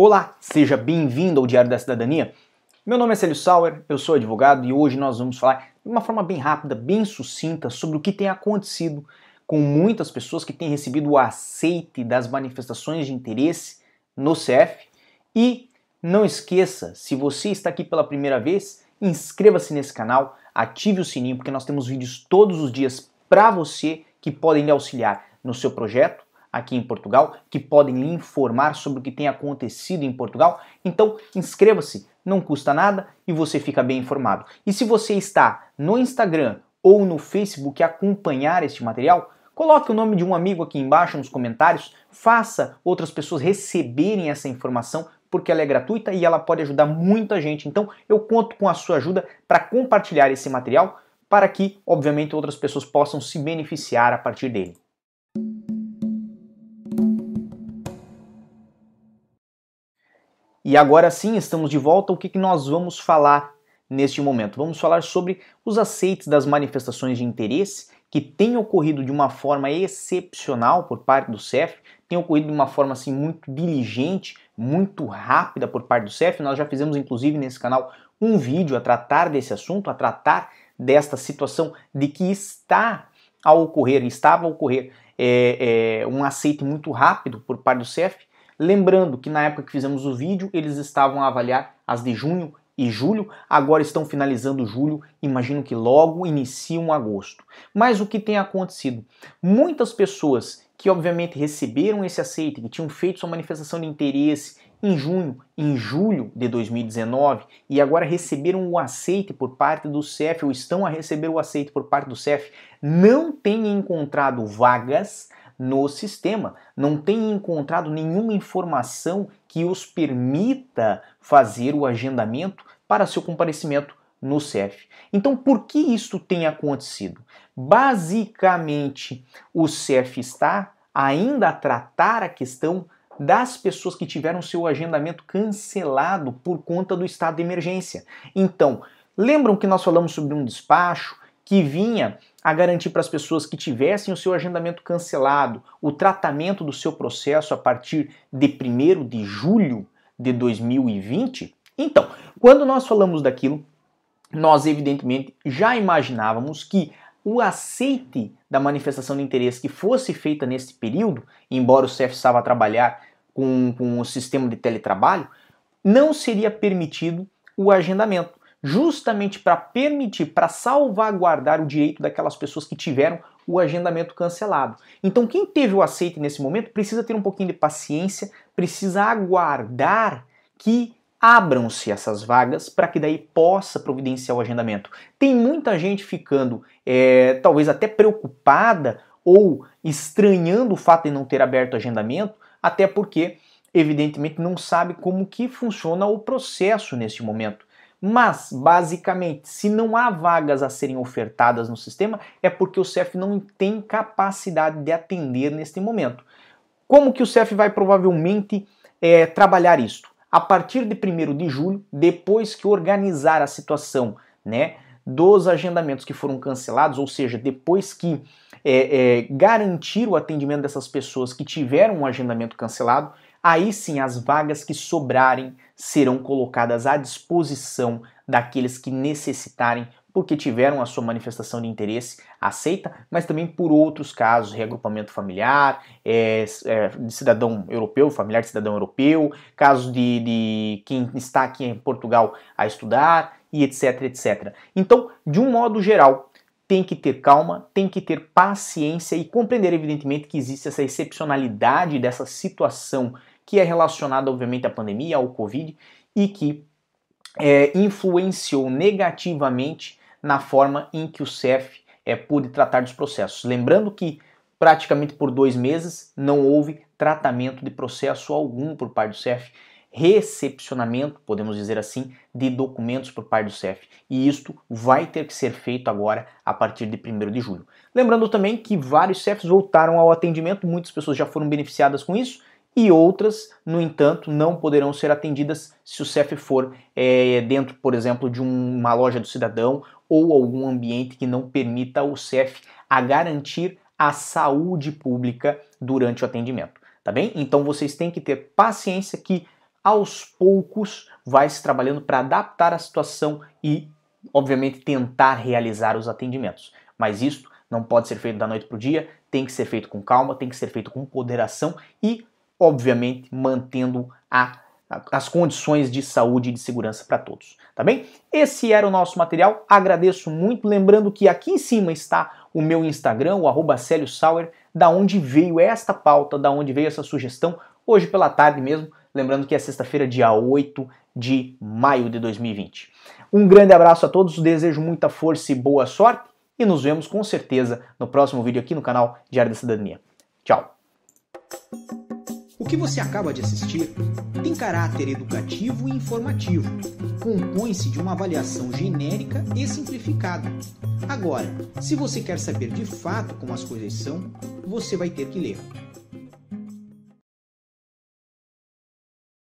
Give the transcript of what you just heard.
Olá, seja bem-vindo ao Diário da Cidadania. Meu nome é Célio Sauer, eu sou advogado e hoje nós vamos falar de uma forma bem rápida, bem sucinta sobre o que tem acontecido com muitas pessoas que têm recebido o aceite das manifestações de interesse no CF. E não esqueça, se você está aqui pela primeira vez, inscreva-se nesse canal, ative o sininho, porque nós temos vídeos todos os dias para você que podem lhe auxiliar no seu projeto aqui em Portugal, que podem lhe informar sobre o que tem acontecido em Portugal. Então, inscreva-se, não custa nada e você fica bem informado. E se você está no Instagram ou no Facebook acompanhar este material, coloque o nome de um amigo aqui embaixo nos comentários, faça outras pessoas receberem essa informação, porque ela é gratuita e ela pode ajudar muita gente. Então, eu conto com a sua ajuda para compartilhar esse material para que, obviamente, outras pessoas possam se beneficiar a partir dele. E agora sim, estamos de volta. O que, que nós vamos falar neste momento? Vamos falar sobre os aceites das manifestações de interesse que têm ocorrido de uma forma excepcional por parte do CEF, tem ocorrido de uma forma assim muito diligente, muito rápida por parte do CEF. Nós já fizemos inclusive nesse canal um vídeo a tratar desse assunto, a tratar desta situação de que está a ocorrer, estava a ocorrer é, é, um aceite muito rápido por parte do CEF Lembrando que na época que fizemos o vídeo, eles estavam a avaliar as de junho e julho, agora estão finalizando julho, imagino que logo iniciam agosto. Mas o que tem acontecido? Muitas pessoas que obviamente receberam esse aceite, que tinham feito sua manifestação de interesse em junho, em julho de 2019 e agora receberam o aceite por parte do CEF ou estão a receber o aceite por parte do CEF, não têm encontrado vagas no sistema, não têm encontrado nenhuma informação que os permita fazer o agendamento para seu comparecimento no CEF. Então, por que isso tem acontecido? Basicamente, o CEF está ainda a tratar a questão das pessoas que tiveram seu agendamento cancelado por conta do estado de emergência. Então, lembram que nós falamos sobre um despacho que vinha a garantir para as pessoas que tivessem o seu agendamento cancelado o tratamento do seu processo a partir de 1 de julho de 2020? Então, quando nós falamos daquilo, nós evidentemente já imaginávamos que o aceite da manifestação de interesse que fosse feita neste período, embora o CEF estava a trabalhar com, com o sistema de teletrabalho, não seria permitido o agendamento justamente para permitir, para salvaguardar o direito daquelas pessoas que tiveram o agendamento cancelado. Então, quem teve o aceite nesse momento precisa ter um pouquinho de paciência, precisa aguardar que abram-se essas vagas para que daí possa providenciar o agendamento. Tem muita gente ficando, é, talvez até preocupada ou estranhando o fato de não ter aberto o agendamento, até porque, evidentemente, não sabe como que funciona o processo nesse momento. Mas, basicamente, se não há vagas a serem ofertadas no sistema, é porque o CEF não tem capacidade de atender neste momento. Como que o CEF vai provavelmente é, trabalhar isto? A partir de 1 de julho, depois que organizar a situação né, dos agendamentos que foram cancelados, ou seja, depois que é, é, garantir o atendimento dessas pessoas que tiveram um agendamento cancelado, aí sim as vagas que sobrarem serão colocadas à disposição daqueles que necessitarem porque tiveram a sua manifestação de interesse aceita, mas também por outros casos, reagrupamento familiar, é, é, de cidadão europeu, familiar de cidadão europeu, casos de, de quem está aqui em Portugal a estudar e etc, etc. Então, de um modo geral, tem que ter calma, tem que ter paciência e compreender, evidentemente, que existe essa excepcionalidade dessa situação que é relacionada, obviamente, à pandemia, ao Covid, e que é, influenciou negativamente na forma em que o CEF é, pôde tratar dos processos. Lembrando que praticamente por dois meses não houve tratamento de processo algum por parte do CEF, recepcionamento, podemos dizer assim, de documentos por parte do CEF. E isto vai ter que ser feito agora a partir de 1 de julho. Lembrando também que vários CEFs voltaram ao atendimento, muitas pessoas já foram beneficiadas com isso, e outras, no entanto, não poderão ser atendidas se o CEF for é, dentro, por exemplo, de uma loja do cidadão ou algum ambiente que não permita o CEF a garantir a saúde pública durante o atendimento, tá bem? Então vocês têm que ter paciência que aos poucos vai se trabalhando para adaptar a situação e, obviamente, tentar realizar os atendimentos. Mas isto não pode ser feito da noite para o dia, tem que ser feito com calma, tem que ser feito com moderação e, obviamente, mantendo a, a, as condições de saúde e de segurança para todos. Tá bem? Esse era o nosso material. Agradeço muito. Lembrando que aqui em cima está o meu Instagram, o arroba da onde veio esta pauta, da onde veio essa sugestão, hoje pela tarde mesmo. Lembrando que é sexta-feira, dia 8 de maio de 2020. Um grande abraço a todos, desejo muita força e boa sorte e nos vemos com certeza no próximo vídeo aqui no canal Diário da Cidadania. Tchau! O que você acaba de assistir tem caráter educativo e informativo. Compõe-se de uma avaliação genérica e simplificada. Agora, se você quer saber de fato como as coisas são, você vai ter que ler.